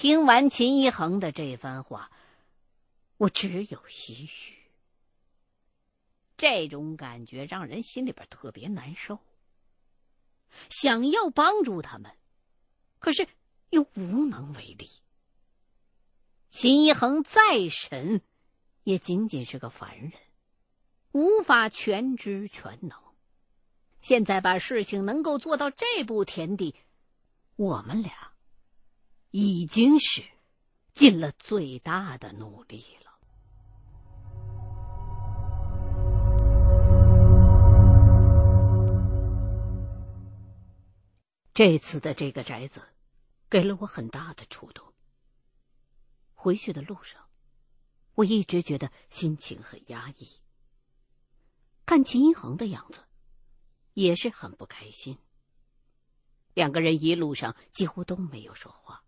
听完秦一恒的这番话，我只有唏嘘。这种感觉让人心里边特别难受。想要帮助他们，可是又无能为力。秦一恒再神，也仅仅是个凡人，无法全知全能。现在把事情能够做到这步田地，我们俩已经是尽了最大的努力了。这次的这个宅子，给了我很大的触动。回去的路上，我一直觉得心情很压抑。看秦一恒的样子，也是很不开心。两个人一路上几乎都没有说话，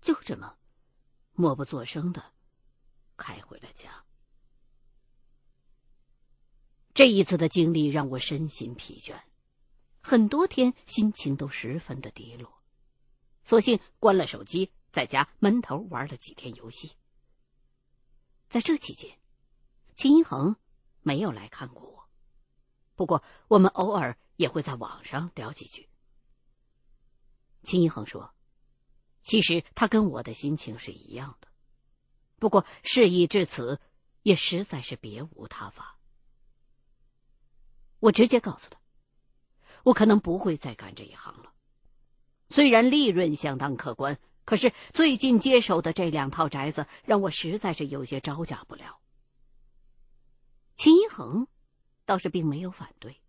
就这么默不作声的开回了家。这一次的经历让我身心疲倦。很多天心情都十分的低落，索性关了手机，在家闷头玩了几天游戏。在这期间，秦一恒没有来看过我，不过我们偶尔也会在网上聊几句。秦一恒说：“其实他跟我的心情是一样的，不过事已至此，也实在是别无他法。”我直接告诉他。我可能不会再干这一行了。虽然利润相当可观，可是最近接手的这两套宅子让我实在是有些招架不了。秦一恒倒是并没有反对，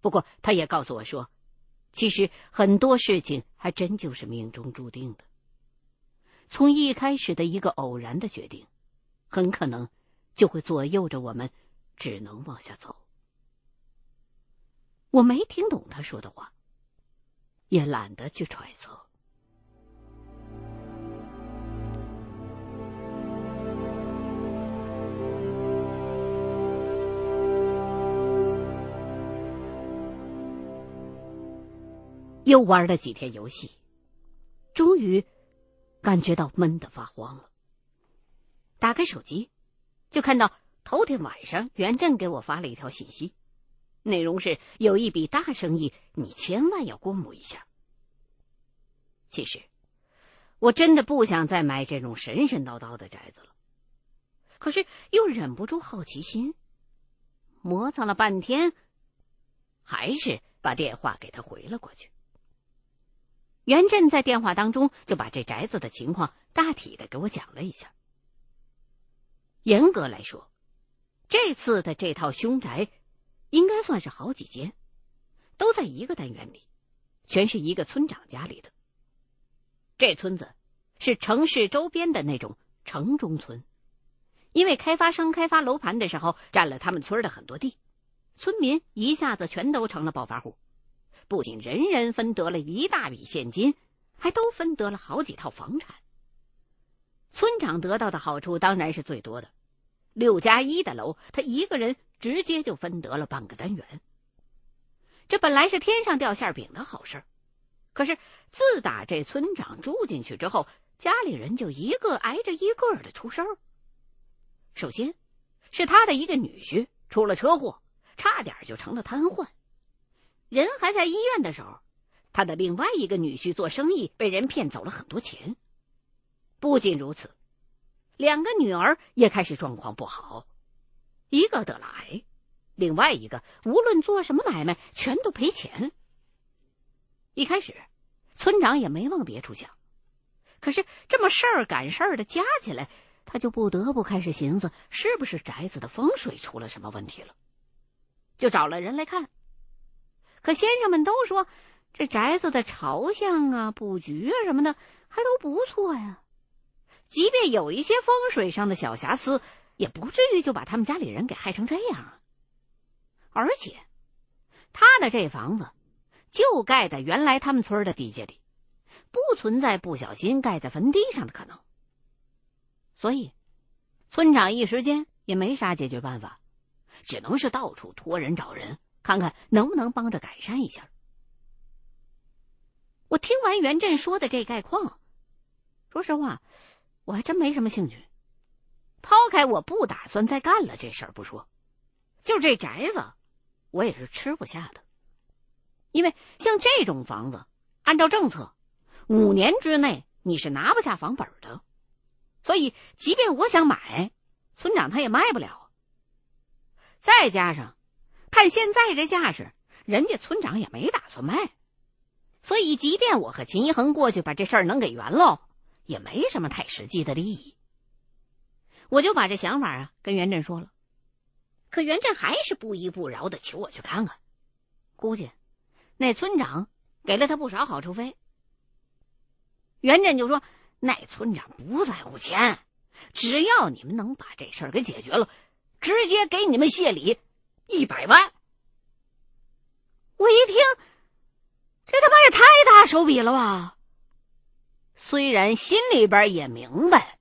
不过他也告诉我说，其实很多事情还真就是命中注定的。从一开始的一个偶然的决定，很可能就会左右着我们，只能往下走。我没听懂他说的话，也懒得去揣测。又玩了几天游戏，终于感觉到闷得发慌了。打开手机，就看到头天晚上袁振给我发了一条信息。内容是有一笔大生意，你千万要过目一下。其实，我真的不想再买这种神神叨叨的宅子了，可是又忍不住好奇心，磨蹭了半天，还是把电话给他回了过去。袁振在电话当中就把这宅子的情况大体的给我讲了一下。严格来说，这次的这套凶宅。应该算是好几间，都在一个单元里，全是一个村长家里的。这村子是城市周边的那种城中村，因为开发商开发楼盘的时候占了他们村的很多地，村民一下子全都成了暴发户，不仅人人分得了一大笔现金，还都分得了好几套房产。村长得到的好处当然是最多的，六加一的楼，他一个人。直接就分得了半个单元。这本来是天上掉馅饼的好事可是自打这村长住进去之后，家里人就一个挨着一个的出事儿。首先，是他的一个女婿出了车祸，差点就成了瘫痪，人还在医院的时候，他的另外一个女婿做生意被人骗走了很多钱。不仅如此，两个女儿也开始状况不好。一个得了癌，另外一个无论做什么买卖，全都赔钱。一开始，村长也没往别处想，可是这么事儿赶事儿的加起来，他就不得不开始寻思，是不是宅子的风水出了什么问题了？就找了人来看。可先生们都说，这宅子的朝向啊、布局啊什么的还都不错呀，即便有一些风水上的小瑕疵。也不至于就把他们家里人给害成这样啊！而且，他的这房子就盖在原来他们村的地界里，不存在不小心盖在坟地上的可能。所以，村长一时间也没啥解决办法，只能是到处托人找人，看看能不能帮着改善一下。我听完袁振说的这概况，说实话，我还真没什么兴趣。抛开我不打算再干了这事儿不说，就这宅子，我也是吃不下的。因为像这种房子，按照政策，五年之内你是拿不下房本的，所以即便我想买，村长他也卖不了。再加上，看现在这架势，人家村长也没打算卖，所以即便我和秦一恒过去把这事儿能给圆喽，也没什么太实际的利益。我就把这想法啊跟袁振说了，可袁振还是不依不饶的求我去看看，估计。那村长给了他不少好处费。袁振就说：“那村长不在乎钱，只要你们能把这事儿给解决了，直接给你们谢礼一百万。”我一听，这他妈也太大手笔了吧！虽然心里边也明白，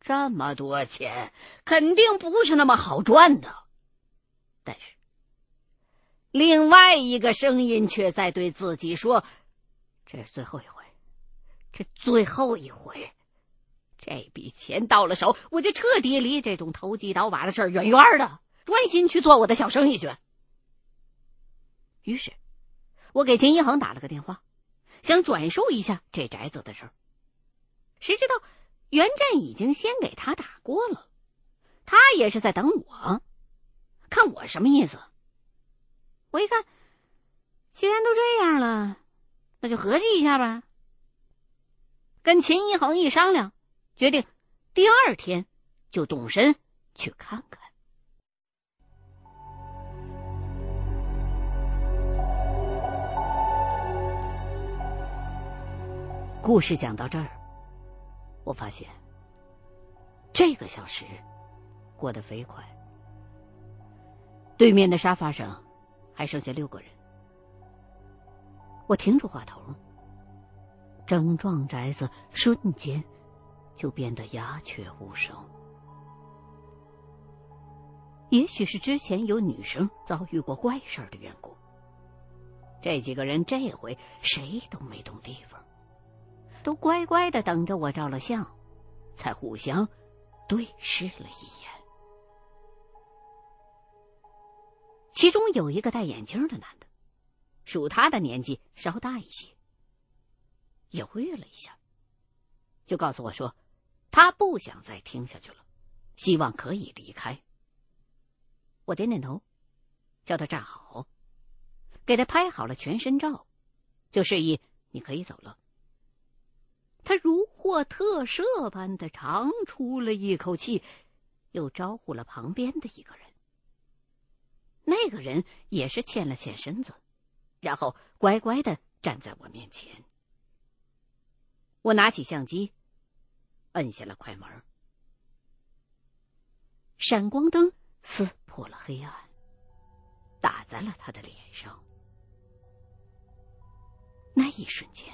这么多钱肯定不是那么好赚的，但是。另外一个声音却在对自己说：“这是最后一回，这最后一回，这笔钱到了手，我就彻底离这种投机倒把的事儿远远的，专心去做我的小生意去。”于是，我给秦一恒打了个电话，想转述一下这宅子的事儿。谁知道袁振已经先给他打过了，他也是在等我，看我什么意思。我一看，既然都这样了，那就合计一下吧。跟秦一恒一商量，决定第二天就动身去看看。故事讲到这儿，我发现这个小时过得飞快。对面的沙发上。还剩下六个人，我停住话头，整幢宅子瞬间就变得鸦雀无声。也许是之前有女生遭遇过怪事的缘故，这几个人这回谁都没动地方，都乖乖的等着我照了相，才互相对视了一眼。其中有一个戴眼镜的男的，属他的年纪稍大一些。犹豫了一下，就告诉我说，他不想再听下去了，希望可以离开。我点点头，叫他站好，给他拍好了全身照，就示意你可以走了。他如获特赦般的长出了一口气，又招呼了旁边的一个人。那个人也是欠了欠身子，然后乖乖的站在我面前。我拿起相机，摁下了快门。闪光灯撕破了黑暗，打在了他的脸上。那一瞬间，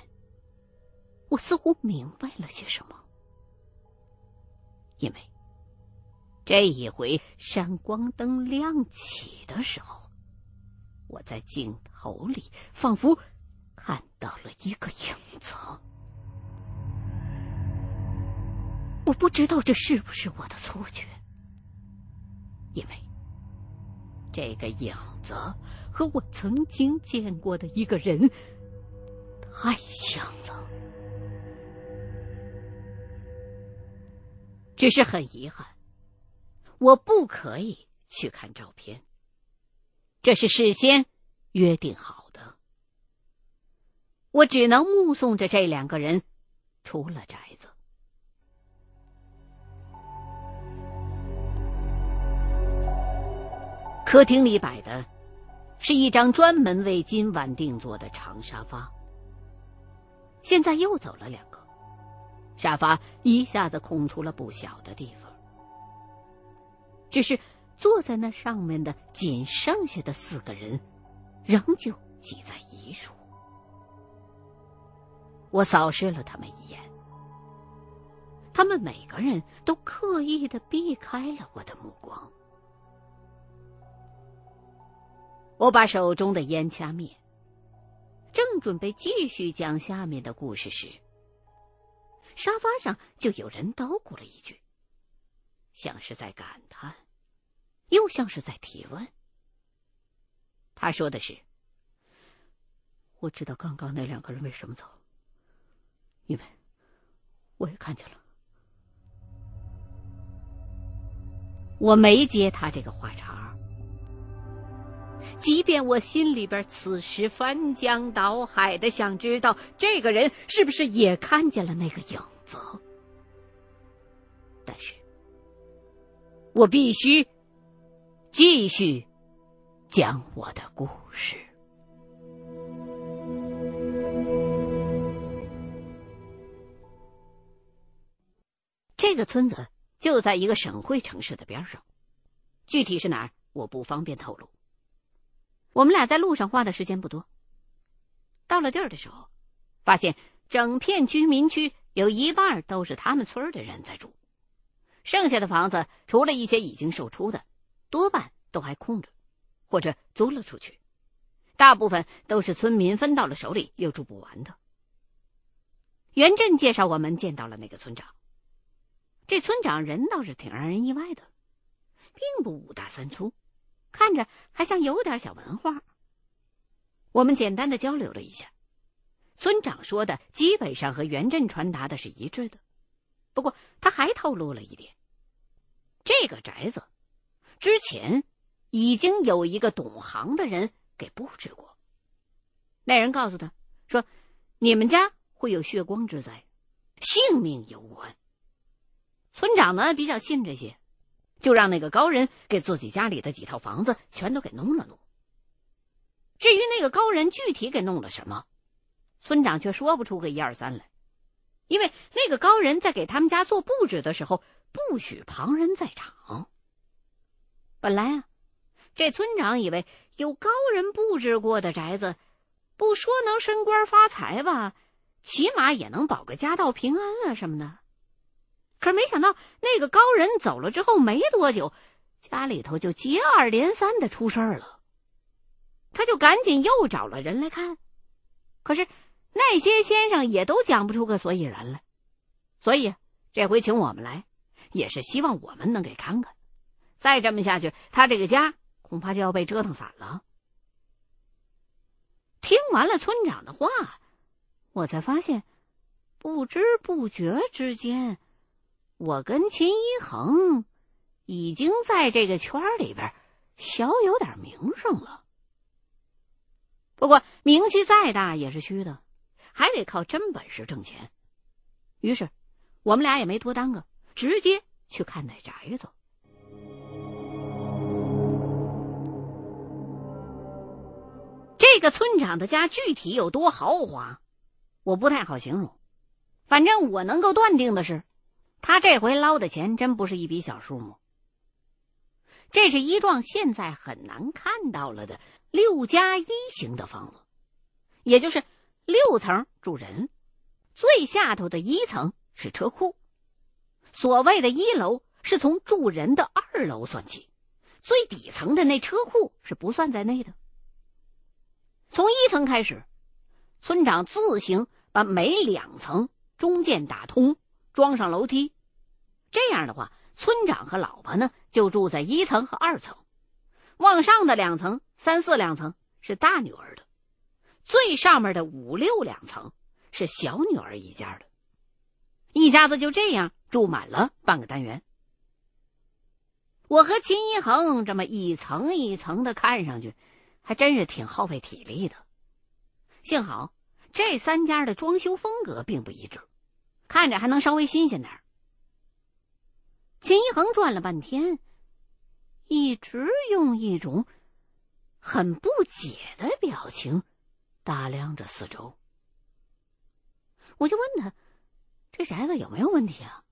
我似乎明白了些什么，因为。这一回闪光灯亮起的时候，我在镜头里仿佛看到了一个影子。我不知道这是不是我的错觉，因为这个影子和我曾经见过的一个人太像了。只是很遗憾。我不可以去看照片，这是事先约定好的。我只能目送着这两个人出了宅子。客厅里摆的是一张专门为今晚定做的长沙发，现在又走了两，沙发一下子空出了不小的地方。只是坐在那上面的仅剩下的四个人，仍旧挤在一处。我扫视了他们一眼，他们每个人都刻意的避开了我的目光。我把手中的烟掐灭，正准备继续讲下面的故事时，沙发上就有人叨咕了一句，像是在感叹，又像是在提问。他说的是：“我知道刚刚那两个人为什么走，因为我也看见了。”我没接他这个话茬即便我心里边此时翻江倒海的想知道这个人是不是也看见了那个影子，但是，我必须继续讲我的故事。这个村子。就在一个省会城市的边上，具体是哪儿我不方便透露。我们俩在路上花的时间不多。到了地儿的时候，发现整片居民区有一半都是他们村的人在住，剩下的房子除了一些已经售出的，多半都还空着，或者租了出去，大部分都是村民分到了手里又住不完的。袁振介绍我们见到了那个村长。这村长人倒是挺让人意外的，并不五大三粗，看着还像有点小文化。我们简单的交流了一下，村长说的基本上和袁振传达的是一致的。不过他还透露了一点：这个宅子之前已经有一个懂行的人给布置过。那人告诉他说：“你们家会有血光之灾，性命攸关。”村长呢比较信这些，就让那个高人给自己家里的几套房子全都给弄了弄。至于那个高人具体给弄了什么，村长却说不出个一二三来，因为那个高人在给他们家做布置的时候不许旁人在场。本来啊，这村长以为有高人布置过的宅子，不说能升官发财吧，起码也能保个家道平安啊什么的。没想到，那个高人走了之后没多久，家里头就接二连三的出事儿了。他就赶紧又找了人来看，可是那些先生也都讲不出个所以然来。所以这回请我们来，也是希望我们能给看看。再这么下去，他这个家恐怕就要被折腾散了。听完了村长的话，我才发现，不知不觉之间。我跟秦一恒已经在这个圈里边小有点名声了。不过名气再大也是虚的，还得靠真本事挣钱。于是我们俩也没多耽搁，直接去看那宅子。这个村长的家具体有多豪华，我不太好形容。反正我能够断定的是。他这回捞的钱真不是一笔小数目。这是一幢现在很难看到了的六加一型的房子，也就是六层住人，最下头的一层是车库。所谓的一楼是从住人的二楼算起，最底层的那车库是不算在内的。从一层开始，村长自行把每两层中间打通。装上楼梯，这样的话，村长和老婆呢就住在一层和二层，往上的两层、三四两层是大女儿的，最上面的五六两层是小女儿一家的，一家子就这样住满了半个单元。我和秦一恒这么一层一层的看上去，还真是挺耗费体力的。幸好这三家的装修风格并不一致。看着还能稍微新鲜点秦一恒转了半天，一直用一种很不解的表情打量着四周。我就问他：“这宅子有没有问题啊？”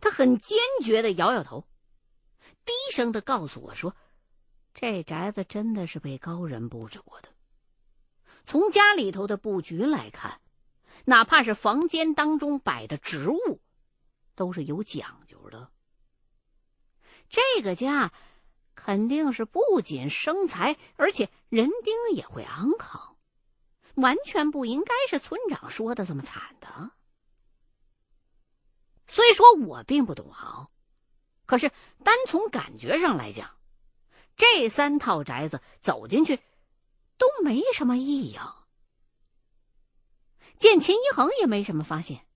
他很坚决的摇摇头，低声的告诉我说：“这宅子真的是被高人布置过的，从家里头的布局来看。”哪怕是房间当中摆的植物，都是有讲究的。这个家肯定是不仅生财，而且人丁也会安康，完全不应该是村长说的这么惨的。说我并不懂行，可是单从感觉上来讲，这三套宅子走进去都没什么异样。见秦一恒也没什么发现，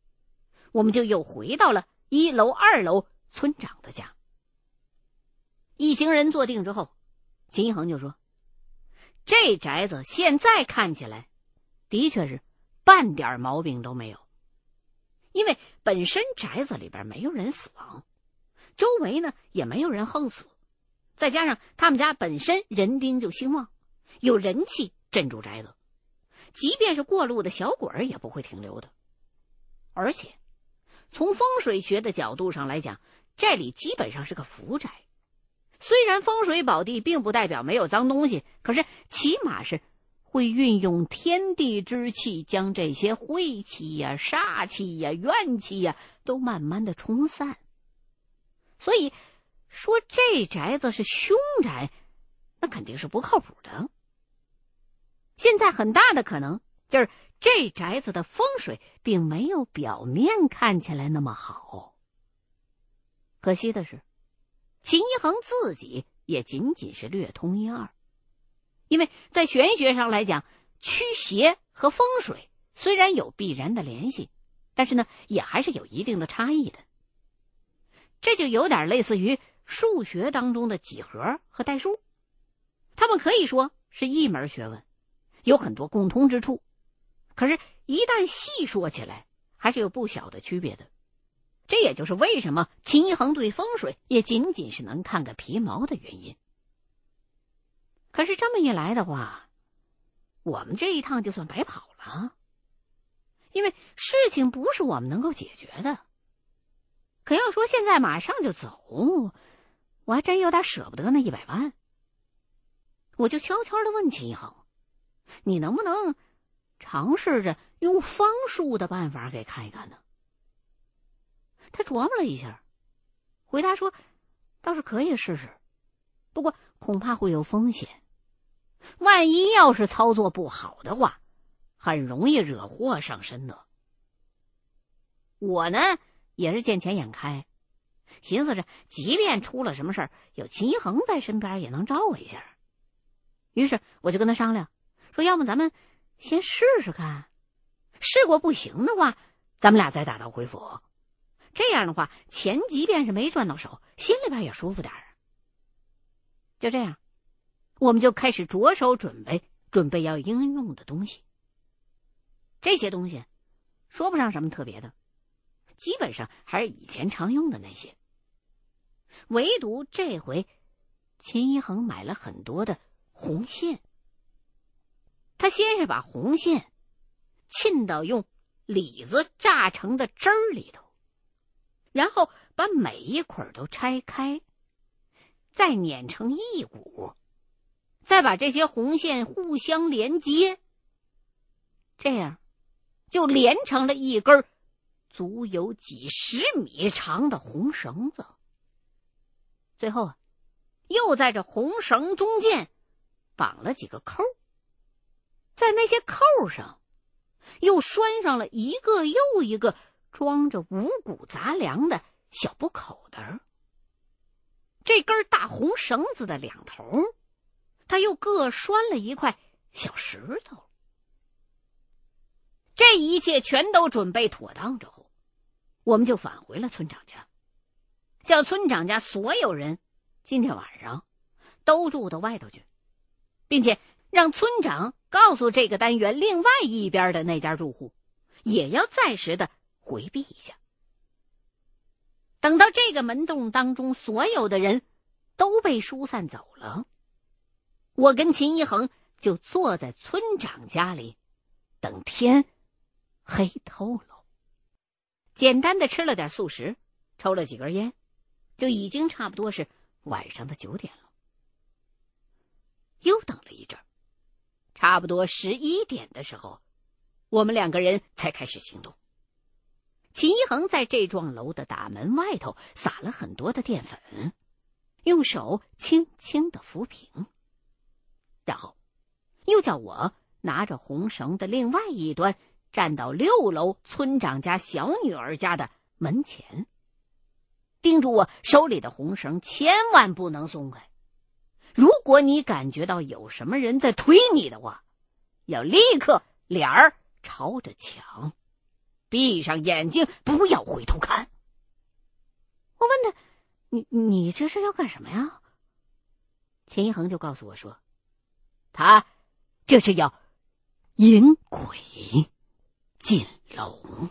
我们就又回到了一楼、二楼村长的家。一行人坐定之后，秦一恒就说：“这宅子现在看起来，的确是半点毛病都没有。因为本身宅子里边没有人死亡，周围呢也没有人横死，再加上他们家本身人丁就兴旺，有人气镇住宅子。”即便是过路的小鬼儿也不会停留的，而且从风水学的角度上来讲，这里基本上是个福宅。虽然风水宝地并不代表没有脏东西，可是起码是会运用天地之气，将这些晦气呀、煞气呀、怨气呀都慢慢的冲散。所以说这宅子是凶宅，那肯定是不靠谱的。现在很大的可能就是这宅子的风水并没有表面看起来那么好。可惜的是，秦一恒自己也仅仅是略通一二，因为在玄学上来讲，驱邪和风水虽然有必然的联系，但是呢，也还是有一定的差异的。这就有点类似于数学当中的几何和代数，他们可以说是一门学问。有很多共通之处，可是，一旦细说起来，还是有不小的区别的。这也就是为什么秦一恒对风水也仅仅是能看个皮毛的原因。可是这么一来的话，我们这一趟就算白跑了，因为事情不是我们能够解决的。可要说现在马上就走，我还真有点舍不得那一百万。我就悄悄的问秦一恒。你能不能尝试着用方术的办法给看一看呢？他琢磨了一下，回答说：“倒是可以试试，不过恐怕会有风险。万一要是操作不好的话，很容易惹祸上身的。”我呢也是见钱眼开，寻思着，即便出了什么事儿，有秦一恒在身边也能照我一下。于是我就跟他商量。说，要么咱们先试试看，试过不行的话，咱们俩再打道回府。这样的话，钱即便是没赚到手，心里边也舒服点儿。就这样，我们就开始着手准备准备要应用的东西。这些东西说不上什么特别的，基本上还是以前常用的那些。唯独这回，秦一恒买了很多的红线。他先是把红线浸到用李子榨成的汁儿里头，然后把每一捆都拆开，再碾成一股，再把这些红线互相连接，这样就连成了一根足有几十米长的红绳子。最后啊，又在这红绳中间绑了几个扣。在那些扣上，又拴上了一个又一个装着五谷杂粮的小布口袋。这根大红绳子的两头，他又各拴了一块小石头。这一切全都准备妥当之后，我们就返回了村长家，叫村长家所有人今天晚上都住到外头去，并且。让村长告诉这个单元另外一边的那家住户，也要暂时的回避一下。等到这个门洞当中所有的人都被疏散走了，我跟秦一恒就坐在村长家里，等天黑透了。简单的吃了点素食，抽了几根烟，就已经差不多是晚上的九点了。又等了一阵儿。差不多十一点的时候，我们两个人才开始行动。秦一恒在这幢楼的大门外头撒了很多的淀粉，用手轻轻的抚平，然后又叫我拿着红绳的另外一端，站到六楼村长家小女儿家的门前，叮嘱我手里的红绳千万不能松开。如果你感觉到有什么人在推你的话，要立刻脸儿朝着墙，闭上眼睛，不要回头看。我问他：“你你这是要干什么呀？”秦一恒就告诉我说：“他这是要引鬼进笼。”